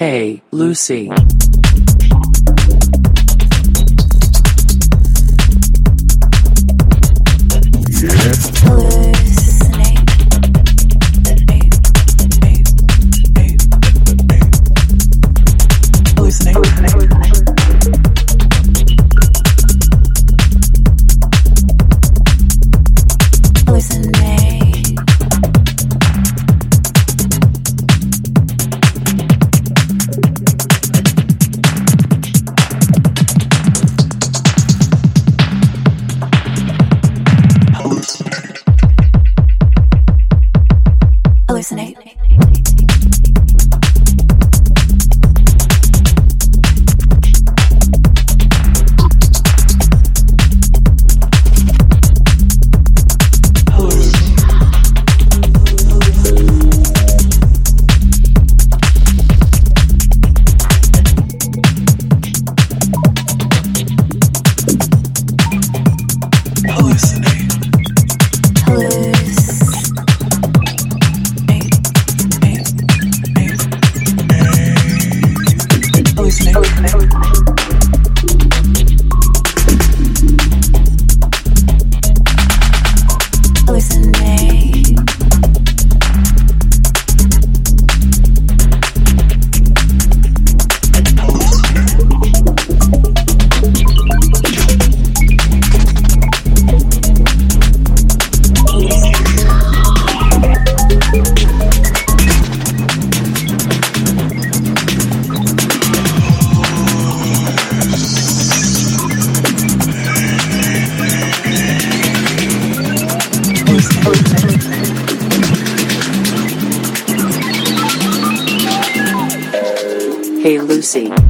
Hey, Lucy. Hey Lucy.